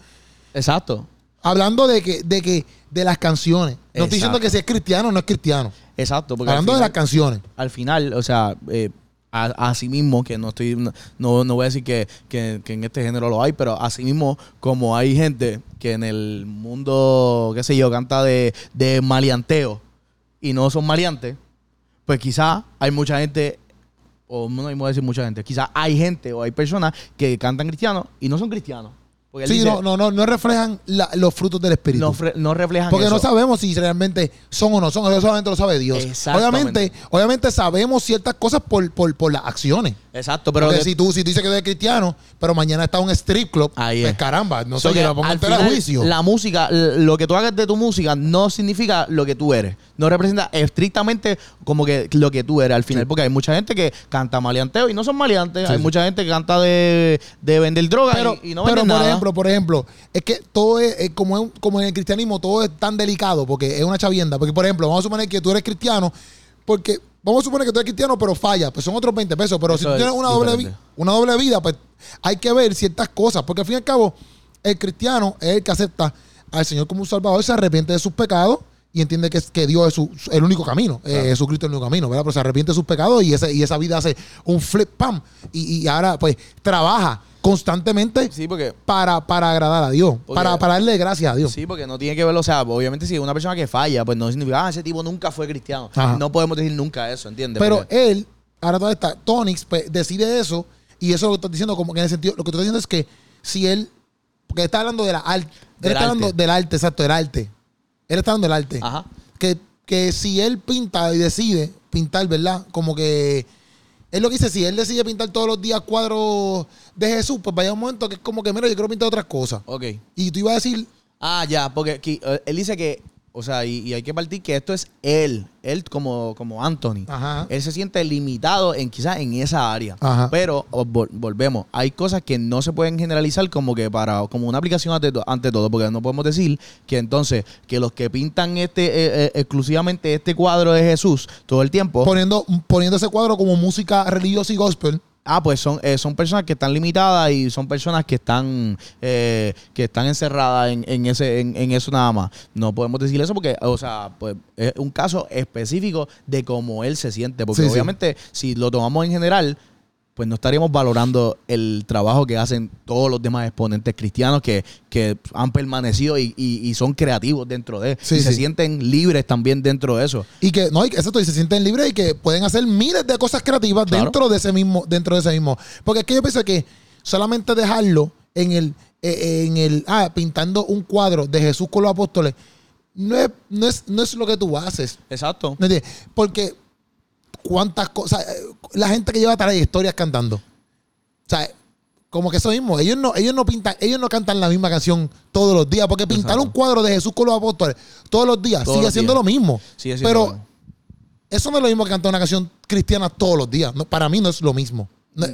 exacto. Hablando de que, de que, de las canciones. No estoy diciendo Exacto. que si es cristiano o no es cristiano. Exacto. Porque Hablando de las canciones. al final, o sea, eh, a, así mismo, que no estoy, no, no voy a decir que, que- que en este género lo hay, pero así mismo como hay gente que en el mundo, qué sé yo, canta de, de maleanteo y no son maleantes, pues quizás hay mucha gente, o no hay que decir mucha gente, quizás hay gente o hay personas que cantan cristianos y no son cristianos. Porque Sí, dice, no, no, no, no reflejan la- los frutos del Espíritu. no, no reflejan Porque eso. no sabemos si realmente son o no son. Eso solamente lo sabe Dios. Obviamente, obviamente sabemos ciertas cosas por, por, por las acciones. Exacto, pero Porque que- si tú, si tú dices que eres cristiano, pero mañana está un strip club, Ahí pues es. caramba, no So sé, lo pongo en final, juicio. La música, lo que tú hagas de tu música no significa lo que tú eres. No representa estrictamente como que lo que tú eres al final. Porque hay mucha gente que canta maleanteo y no son maleantes. Sí, hay sí. mucha gente que canta de, de vender droga pero, y, y no por nada. ejemplo, por ejemplo, es que todo es, es como, es un- como en el cristianismo, todo es tan delicado porque es una chavienda. Porque, por ejemplo, vamos a suponer que tú eres cristiano, porque vamos a suponer que tú eres cristiano, pero falla, pues son otros 20 pesos. Pero si tú tienes es una doble, una doble vida, pues hay que ver ciertas cosas. Porque al fin y al cabo, el cristiano es el que acepta al Señor como un salvador, se arrepiente de sus pecados. Y entiende que, que Dios es su- el único camino, eh, Jesucristo es el único camino, ¿verdad? Pero se arrepiente de sus pecados y, ese, y esa vida hace un flip, pam. Y, y ahora, pues, trabaja constantemente Sí, porque para, para agradar a Dios, Porque- para, para darle gracias a Dios. Sí, porque no tiene que verlo, o sea, obviamente si una persona que falla, pues no significa, ah, ese tipo nunca fue cristiano. Ajá. No podemos decir nunca eso, ¿entiendes? Pero Porque- él, ahora toda esta, Tonix, pues, decide eso, y eso lo que estás diciendo, como que en el sentido, lo que estás diciendo es que si él, porque está hablando de la arte, él Del está hablando arte. del arte, exacto, del arte. Él está hablando del arte. Ajá. Que, que si él pinta y decide pintar, ¿verdad? Como que, es lo que dice, si él decide pintar todos los días cuadros de Jesús, pues vaya un momento que es como que, mira, yo quiero pintar otras cosas. Ok. Y tú ibas a decir, Ah, ya, porque aquí, eh, él dice que, o sea, y, y hay que partir que esto es él, él como, como Anthony. Ajá. Él se siente limitado en quizás en esa área. Ajá. Pero vol- volvemos, hay cosas que no se pueden generalizar como que para como una aplicación ante, to- ante todo, porque no podemos decir que entonces que los que pintan este eh, eh, exclusivamente este cuadro de Jesús todo el tiempo, poniendo, poniendo ese cuadro como música religiosa y gospel. Ah, pues son, eh, son personas que están limitadas y son personas que están eh, que están encerradas en, en ese en, en eso nada más. No podemos decir eso porque, o sea, pues es un caso específico de cómo él se siente, porque Sí, sí. obviamente si lo tomamos en general pues no estaríamos valorando el trabajo que hacen todos los demás exponentes cristianos que, que han permanecido y, y- y son creativos dentro de. Sí, y se sienten libres también dentro de eso. Y que, no, exacto, y se sienten libres y que pueden hacer miles de cosas creativas Claro. dentro de ese mismo, dentro de ese mismo. Porque es que yo pienso que solamente dejarlo en el, eh, en el, ah, pintando un cuadro de Jesús con los apóstoles, no es, no es, no es lo que tú haces. Exacto. Porque cuántas cosas, la gente que lleva trayectorias cantando. O sea, como que eso mismo, ellos no, ellos no pintan, ellos no cantan la misma canción todos los días, porque pintar Exacto. un cuadro de Jesús con los apóstoles todos los días Todos sigue los siendo días. lo mismo. Sigue siendo Pero eso no es lo mismo que cantar una canción cristiana todos los días. No, para mí no es lo mismo.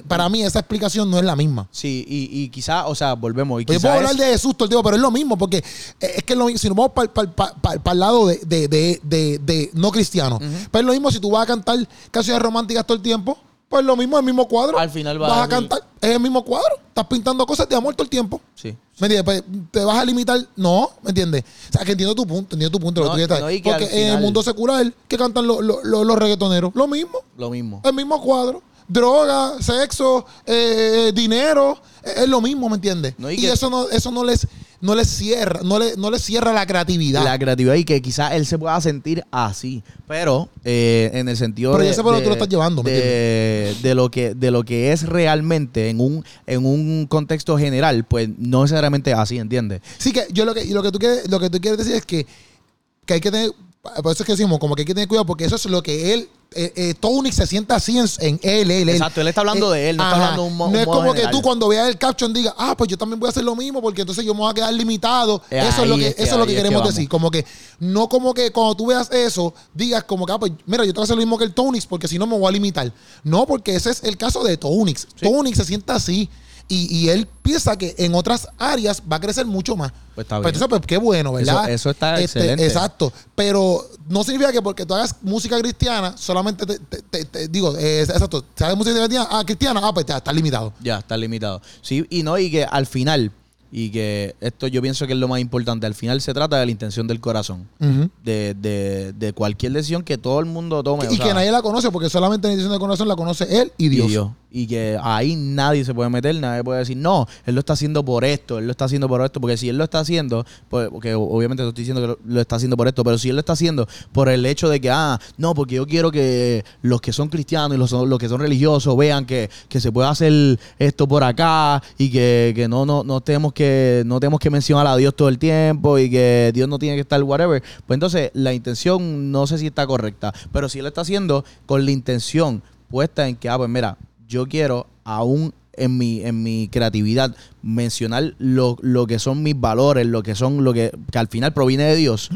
Para mí esa explicación no es la misma. Sí, y, y quizá, o sea, volvemos. Y Pues Yo puedo hablar es- de Jesús todo el tiempo, pero es lo mismo, porque es que es lo mismo. Si nos vamos para el lado de, de- de- de- de no cristiano, pues es lo mismo si tú vas a cantar canciones románticas todo el tiempo, pues lo mismo es el mismo cuadro. Al final va vas a cantar, es el mismo cuadro. Estás pintando cosas de amor todo el tiempo. Sí. ¿Me entiendes? Pues, te vas a limitar. No, ¿me entiendes? O sea, que entiendo tu punto, entiendo tu punto. lo que tú no, Porque en el mundo secular, que cantan los, los- los- los reggaetoneros? Lo mismo. Lo mismo. El mismo cuadro. Droga, sexo, eh, dinero, eh, es lo mismo, ¿me entiendes? No, y y que- eso no, eso no les, no les cierra, no les, no les cierra la creatividad. La creatividad y que quizás él se pueda sentir así. Pero eh, en el sentido Pero de, sé por de- tú lo estás llevando, ¿me de, de lo que de lo que es realmente en un en un contexto general, pues no necesariamente así, ¿entiendes? Sí, que yo lo que, lo que tú quieres, lo que tú quieres decir es que, que hay que tener, por eso es que decimos, como que hay que tener cuidado, porque eso es lo que él, eh, eh, Tony se sienta así en, en él, él, él. Exacto, él está hablando de él, no está ajá. hablando de un No es como general. que tú cuando veas el caption digas, ah, pues yo también voy a hacer lo mismo, porque entonces yo me voy a quedar limitado. Eh, eso es lo que, es que- eso es lo que queremos decir. Como que, no como que cuando tú veas eso, digas como que, ah, pues mira, yo tengo que hacer lo mismo que el Tonix, porque si no me voy a limitar. No, porque ese es el caso de Tonix. Tonix se sienta así. Y, y él piensa que en otras áreas va a crecer mucho más. Pues está Pues bien. entonces, pues qué bueno, ¿verdad? Eso- eso está Este, excelente. Exacto. Pero no significa que porque tú hagas música cristiana, solamente te, te- te- te- digo, eh, exacto, si haces música cristiana, ah, cristiana, ah, pues ya está limitado. Ya, está limitado. Sí, y no, y que al final, y que esto yo pienso que es lo más importante, al final se trata de la intención del corazón. De, de, de cualquier decisión que todo el mundo tome. o Y sea, que nadie la conoce, porque solamente en edición de corazón la conoce él y y Dios. Y que ahí nadie se puede meter, nadie puede decir, no, él lo está haciendo por esto, él lo está haciendo por esto, porque si él lo está haciendo, pues, porque obviamente te estoy diciendo que lo, lo está haciendo por esto, pero si él lo está haciendo por el hecho de que, ah, no, porque yo quiero que los que son cristianos y los, los que son religiosos vean que, que se puede hacer esto por acá y que, que no, no, no tenemos que, no tenemos que mencionar a Dios todo el tiempo y que Dios no tiene que estar whatever, pues entonces la intención no sé si está correcta, pero si él lo está haciendo con la intención puesta en que, ah, pues mira, yo quiero aún en mi, en mi creatividad mencionar lo, lo que son mis valores, lo que son lo que, que al final proviene de Dios.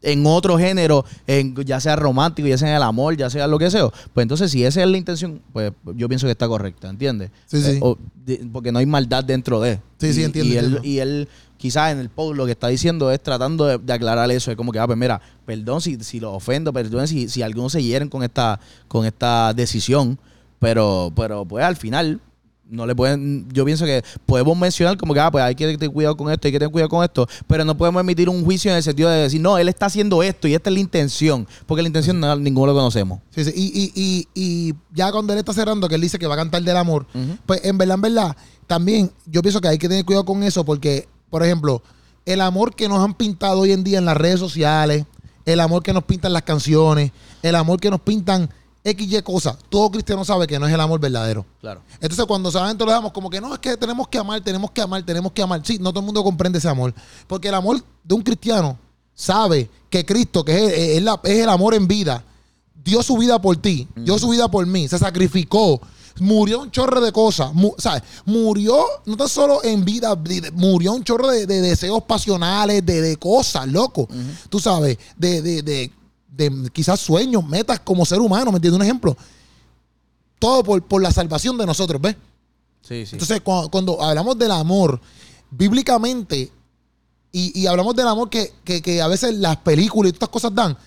En otro género, en, ya sea romántico, ya sea en el amor, ya sea lo que sea. Pues entonces, si esa es la intención, pues yo pienso que está correcta, ¿entiendes? Sí, sí. Eh, o de- porque no hay maldad dentro de. Sí, sí, entiendo, Y él, y él quizás en el post lo que está diciendo es tratando de, de aclarar eso. Es como que, ah, pues mira, perdón si, si los ofendo, perdón si, si algunos se hieren con esta, con esta decisión, pero, pero pues al final no le pueden, yo pienso que podemos mencionar como que, ah, pues hay que tener cuidado con esto, hay que tener cuidado con esto, pero no podemos emitir un juicio en el sentido de decir, no, él está haciendo esto y esta es la intención, porque la intención no, ninguno lo conocemos. Sí, sí. Y, y, y, y ya cuando él está cerrando, que él dice que va a cantar del amor, pues en verdad, en verdad, también yo pienso que hay que tener cuidado con eso porque, por ejemplo, el amor que nos han pintado hoy en día en las redes sociales, el amor que nos pintan las canciones, el amor que nos pintan XY cosas, todo cristiano sabe que no es el amor verdadero. Claro. Entonces, cuando solamente lo dejamos como que no, es que tenemos que amar, tenemos que amar, tenemos que amar. Sí, no todo el mundo comprende ese amor. Porque el amor de un cristiano sabe que Cristo, que es, es la- es el amor en vida, dio su vida por ti, dio su vida por mí, se sacrificó, murió un chorro de cosas, mu- ¿sabes? Murió no tan solo en vida, murió un chorro de, de deseos pasionales, de, de cosas, loco. Tú sabes, de, de, de, quizás sueños, metas como ser humano, ¿me entiendes? Un ejemplo. Todo por, por la salvación de nosotros, ¿ves? Sí, sí. Entonces, cuando, cuando hablamos del amor, bíblicamente, y, y hablamos del amor que, que- que a veces las películas y todas estas cosas dan,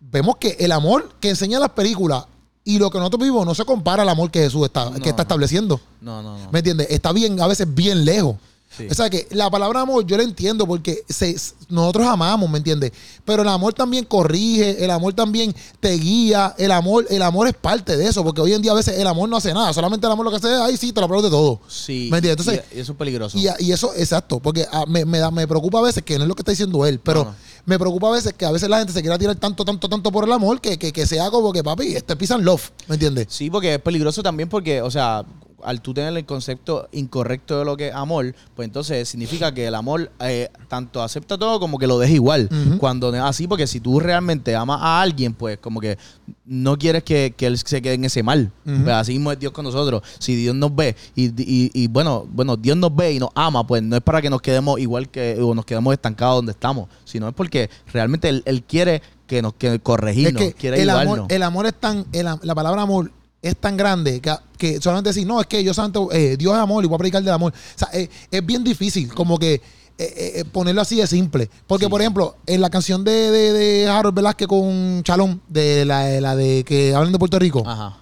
vemos que el amor que enseñan las películas y lo que nosotros vivimos no se compara al amor que Jesús está, No, que está estableciendo. no, no, no. ¿Me entiendes? Está bien, a veces bien lejos. Sí. O sea que la palabra amor yo la entiendo porque se- nosotros amamos, ¿me entiendes? Pero el amor también corrige, el amor también te guía, el amor, el amor es parte de eso, porque hoy en día a veces el amor no hace nada, solamente el amor lo que hace es, ay, sí, te lo aplaudo de todo. Sí. ¿Me entiendes? Entonces, y, eso es peligroso. Y, y eso, exacto, porque ah, me, me da- me preocupa a veces, que no es lo que está diciendo él, pero No, no. me preocupa a veces que a veces la gente se quiera tirar tanto, tanto, tanto por el amor que, que, que sea como que, papi, este pisan love, ¿me entiendes? Sí, porque es peligroso también porque, o sea, al tú tener el concepto incorrecto de lo que es amor, pues entonces significa que el amor eh, tanto acepta todo como que lo deja igual. Cuando así, porque si tú realmente amas a alguien, pues como que no quieres que, que él se quede en ese mal. Pues así mismo es Dios con nosotros. Si Dios nos ve y, y- y, bueno, bueno, Dios nos ve y nos ama, pues no es para que nos quedemos igual que, o nos quedemos estancados donde estamos, sino es porque realmente Él, él quiere que nos que corregirnos, es que quiere el ayudarnos. amor, el amor es tan, el la palabra amor es tan grande que, que solamente decir, no, es que yo santo, eh, Dios es amor y voy a predicar del amor. O sea, eh, es bien difícil como que eh, eh, ponerlo así de simple. Porque, Sí. por ejemplo, en la canción de, de, de Harold Velázquez con Chalón, de la, de la de que hablan de Puerto Rico, Ajá.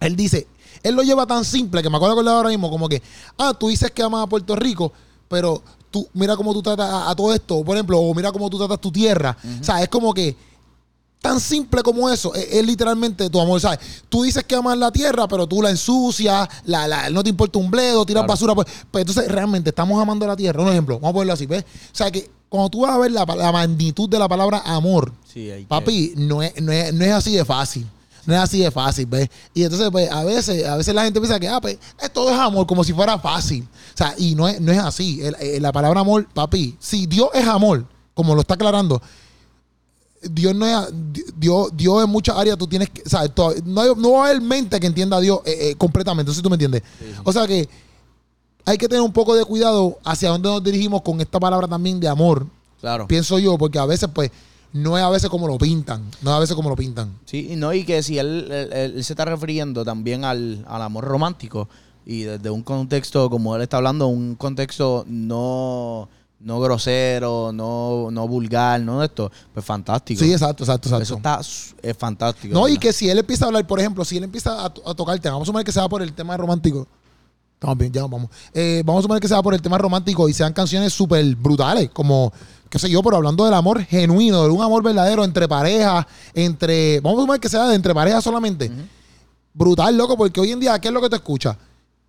él dice, él lo lleva tan simple que me acuerdo de ahora mismo, como que, ah, tú dices que amas a Puerto Rico, pero tú, mira cómo tú tratas a, a todo esto, por ejemplo, o mira cómo tú tratas tu tierra. O sea, es como que tan simple como eso, es, es literalmente tu amor, ¿sabes? Tú dices que amas la tierra, pero tú la ensucias, la, la- no te importa un bledo, tiras Claro. basura. Pues, pues entonces realmente estamos amando la tierra. Un ejemplo, vamos a ponerlo así, ¿ves? O sea, que cuando tú vas a ver la, la magnitud de la palabra amor, Sí, hay que- Papi, no es, no, es, no es así de fácil. No es así de fácil, ¿ves? Y entonces, pues, a veces, a veces la gente piensa que, ah, pues, todo es amor, como si fuera fácil. O sea, y no es, no es así. El- la palabra amor, papi, si Dios es amor, como lo está aclarando, Dios no es, Dios, Dios en muchas áreas tú tienes que, o sea, no, hay- no va a haber mente que entienda a Dios eh, eh, completamente, entonces tú me entiendes. O sea que hay que tener un poco de cuidado hacia dónde nos dirigimos con esta palabra también de amor, Claro. pienso yo, porque a veces, pues, no es a veces como lo pintan. No es a veces como lo pintan. Sí, y no, y que si él, él- él se está refiriendo también al, al amor romántico y desde un contexto, como él está hablando, un contexto no, no grosero, no, no vulgar, no de esto, pues fantástico. Sí, exacto, exacto, exacto. Eso está es fantástico. no, y que si él empieza a hablar, por ejemplo, si él empieza a, a tocar el tema, vamos a suponer que sea por el tema romántico. Estamos bien, ya vamos. Eh, vamos a suponer que sea por el tema romántico y sean canciones súper brutales, como, qué sé yo, pero hablando del amor genuino, de un amor verdadero entre parejas, entre. Vamos a suponer que sea de entre parejas solamente. Brutal, loco, porque hoy en día, ¿qué es lo que te escucha?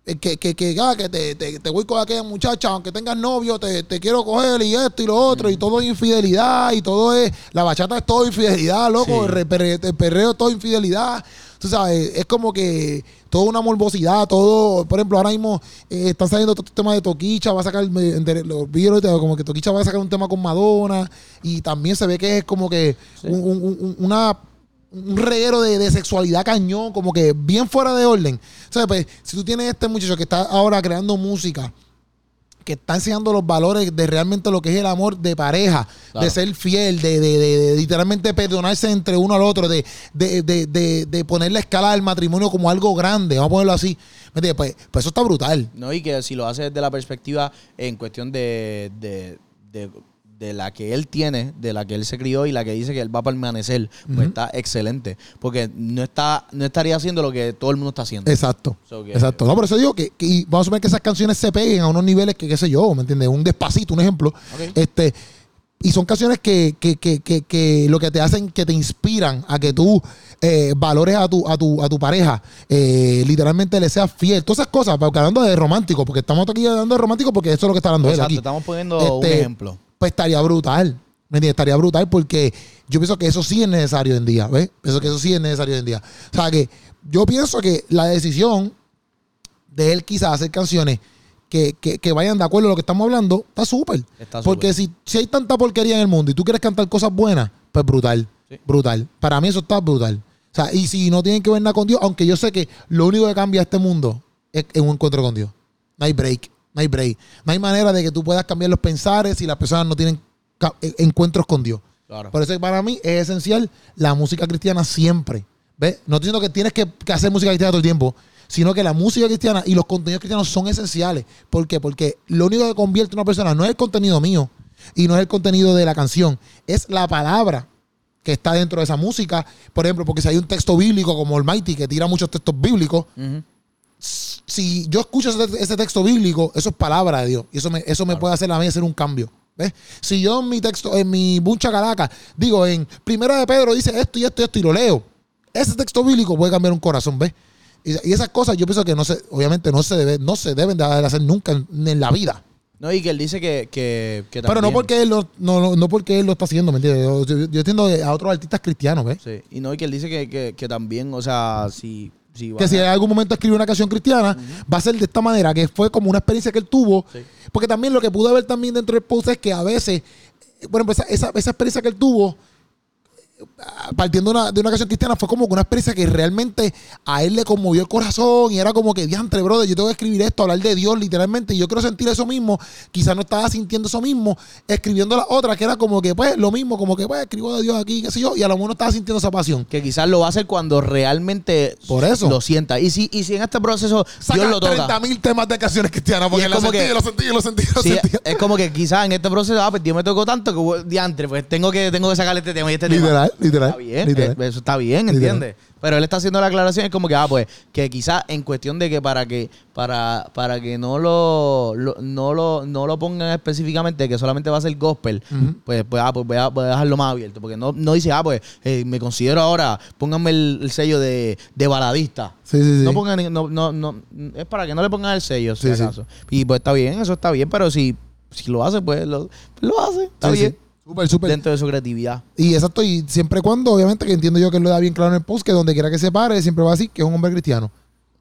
Eh, Que, que, que, ah, que te, te- te voy con aquella muchacha, aunque tengas novio, te, te quiero coger y esto y lo otro, y todo es infidelidad, y todo es. La bachata es todo infidelidad, loco, Sí. el, re- perre- el perreo es todo infidelidad. Tú sabes, es como que toda una morbosidad, todo. Por ejemplo, ahora mismo eh, están saliendo estos temas de Toquicha, va a sacar, me enteré- lo vi el otro día, como que Toquicha va a sacar un tema con Madonna, y también se ve que es como que Sí. un- un- un- una un reguero de, de sexualidad cañón, como que bien fuera de orden. O sea, pues, si tú tienes este muchacho que está ahora creando música, que está enseñando los valores de realmente lo que es el amor de pareja, Claro. de ser fiel, de, de- de- literalmente perdonarse entre uno al otro, de, de, de, de, de poner la escala del matrimonio como algo grande, vamos a ponerlo así. ¿Me entiendes? Pues, pues eso está brutal. No, y que si lo hace desde la perspectiva en cuestión de, de, la que él tiene, de la que él se crió y la que dice que él va a permanecer, pues está excelente. Porque no está no estaría haciendo lo que todo el mundo está haciendo. Exacto. So que- Exacto. No, por eso digo que, que- y vamos a suponer que esas canciones se peguen a unos niveles que, qué sé yo, ¿me entiendes? Un despacito, un ejemplo. Este, y son canciones que, que, que, que, que lo que te hacen, que te inspiran a que tú eh, valores a tu, a tu, a tu pareja, eh, literalmente le seas fiel. Todas esas cosas, porque hablando de romántico, porque estamos aquí hablando de romántico porque eso es lo que está hablando él Exacto, aquí. estamos poniendo un Este, ejemplo. Pues estaría brutal. ¿Me entiendes? Estaría brutal porque yo pienso que eso sí es necesario hoy en día, ¿ves? Pienso que eso sí es necesario hoy en día. O sea que yo pienso que la decisión de él quizás hacer canciones que, que- que vayan de acuerdo a lo que estamos hablando, está súper. Porque si, si hay tanta porquería en el mundo y tú quieres cantar cosas buenas, pues brutal. Sí. Brutal. Para mí eso está brutal. O sea, y si no tienen que ver nada con Dios, aunque yo sé que lo único que cambia este mundo es, es un encuentro con Dios. No hay break. No hay break. No hay manera de que tú puedas cambiar los pensares si las personas no tienen eh, encuentros con Dios. Claro. Por eso para mí es esencial la música cristiana siempre. ¿Ves? No estoy diciendo que tienes que, que hacer música cristiana todo el tiempo, sino que la música cristiana y los contenidos cristianos son esenciales. ¿Por qué? Porque lo único que convierte a una persona no es el contenido mío y no es el contenido de la canción, es la palabra que está dentro de esa música. Por ejemplo, porque si hay un texto bíblico como Almighty que tira muchos textos bíblicos, Ujú. Si yo escucho ese, ese texto bíblico, eso es palabra de Dios. Y eso me, eso me puede hacer a mí hacer un cambio. ¿Ves? Si yo en mi texto, en mi buncha calaca, digo, en Primera de Pedro dice esto y esto y esto y lo leo, ese texto bíblico puede cambiar un corazón, ¿ves? Y, y esas cosas yo pienso que no se, obviamente no se debe, no se deben de hacer nunca en, en la vida. No, y que él dice que, que, que Pero no porque él lo, no, no, porque él lo está haciendo, ¿me entiendes? Yo, yo- yo entiendo a otros artistas cristianos, ¿ves? Sí, y no, y que él dice que, que también, o sea, si... que si en algún momento escribe una canción cristiana, va a ser de esta manera, que fue como una experiencia que él tuvo. Sí. Porque también lo que pude ver también dentro del post es que a veces, eh, bueno, pues esa, esa, esa experiencia que él tuvo, partiendo de una, de una canción cristiana, fue como que una experiencia que realmente a él le conmovió el corazón y era como que, diantre, brother, yo tengo que escribir esto, hablar de Dios literalmente, y yo quiero sentir eso mismo. Quizás no estaba sintiendo eso mismo, escribiendo la otra, que era como que, pues, lo mismo, como que, pues, escribo de Dios aquí, qué sé yo, y a lo mejor no estaba sintiendo esa pasión. que quizás lo va a hacer cuando realmente Por eso. lo sienta. Y si, y si en este proceso Saca Dios lo toca. 30 mil temas de canciones cristianas, porque lo sentí, que- lo sentí, lo sentí, lo Sí, sentí. es como que quizás en este proceso, ah, pues Dios me tocó tanto que diantre, pues tengo que, tengo que sacarle este tema y este Literal, tema. Literal, Está bien, literal. eh, eso está bien, Literal. ¿entiendes? Pero él está haciendo la aclaración, es como que, ah, pues, que quizás en cuestión de que para que, para, para que no lo, lo- no lo, no lo pongan específicamente, que solamente va a ser gospel, pues, pues, ah, pues voy a, voy a dejarlo más abierto. Porque no, no dice, ah, pues, eh, me considero ahora, pónganme el, el sello de, de baladista. Sí, sí, sí. No pongan, no, no, no, es para que no le pongan el sello, si Sí, sí. acaso. Y pues está bien, eso está bien, pero si, si lo hace, pues lo, lo hace. Está bien. Súper, súper. Dentro de su creatividad. Y exacto, y siempre y cuando, obviamente, que entiendo yo que lo da bien claro en el post, que donde quiera que se pare, siempre va a decir que es un hombre cristiano.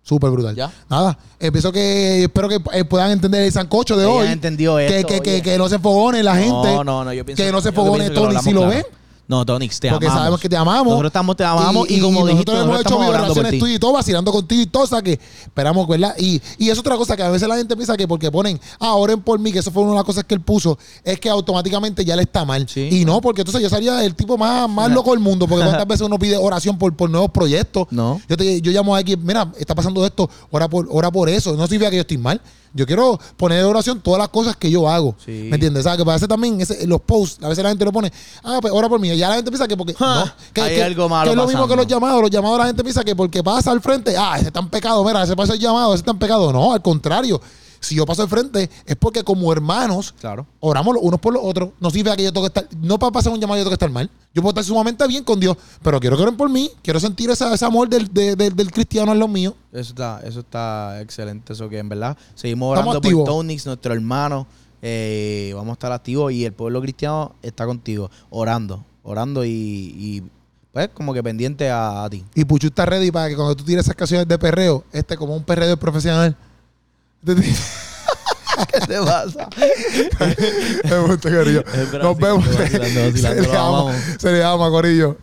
Súper brutal. Ya. Nada, empiezo que espero que eh, puedan entender el sancocho de Ella hoy. entendió que, esto, que, que, oye. que no se fogone la gente. No, no, no, yo pienso que no se yo fogone pienso que lo Tony hablamos si lo claro. ven. No, Tonix, te Porque amamos. sabemos que te amamos. Nosotros estamos, te amamos y, como dijiste, nosotros hemos hecho vibraciones tuyas y todo, vacilando contigo y todo, o sea que esperamos, ¿verdad? Y, y es otra cosa que a veces la gente piensa que porque ponen, ah, oren por mí, que eso fue una de las cosas que él puso, es que automáticamente ya le está mal. Sí. Y no, porque entonces yo sería el tipo más, más loco del mundo, porque cuántas veces uno pide oración por, por nuevos proyectos. No. Yo, te- yo llamo a alguien, mira, está pasando esto, ora por, ora por eso. No significa que yo estoy mal. Yo quiero poner en oración todas las cosas que yo hago. Sí. ¿Me entiendes? ¿Sabes? Que parece también ese- los posts, a veces la gente lo pone, ah, pues ora por mí. Y ya la gente piensa que porque. No, que, hay que- algo malo que es lo mismo que los llamados. Los llamados la gente piensa que porque pasa al frente, ah, ese está en pecado, mira, ese pasa el llamado, ese está en pecado. No, al contrario. Si yo paso al frente, es porque como hermanos, Claro. oramos los unos por los otros. No significa que yo tengo que estar, no para pasar un llamado yo tengo que estar mal. Yo puedo estar sumamente bien con Dios, pero quiero que oren por mí, quiero sentir esa, ese amor del, de- del- del cristiano en los míos. Eso está, eso está excelente. Eso que en verdad seguimos Estamos orando activos. por Tonix, nuestro hermano. Eh, vamos a estar activos y el pueblo cristiano está contigo, orando, orando y, y, pues como que pendiente a, a ti. Y Puchu está ready para que cuando tú tires esas canciones de perreo, este como un perreo profesional. ¿Qué te pasa? Me gusta, Corillo. Nos vemos. vacilando, vacilando, Se le ama, se le ama, Corillo.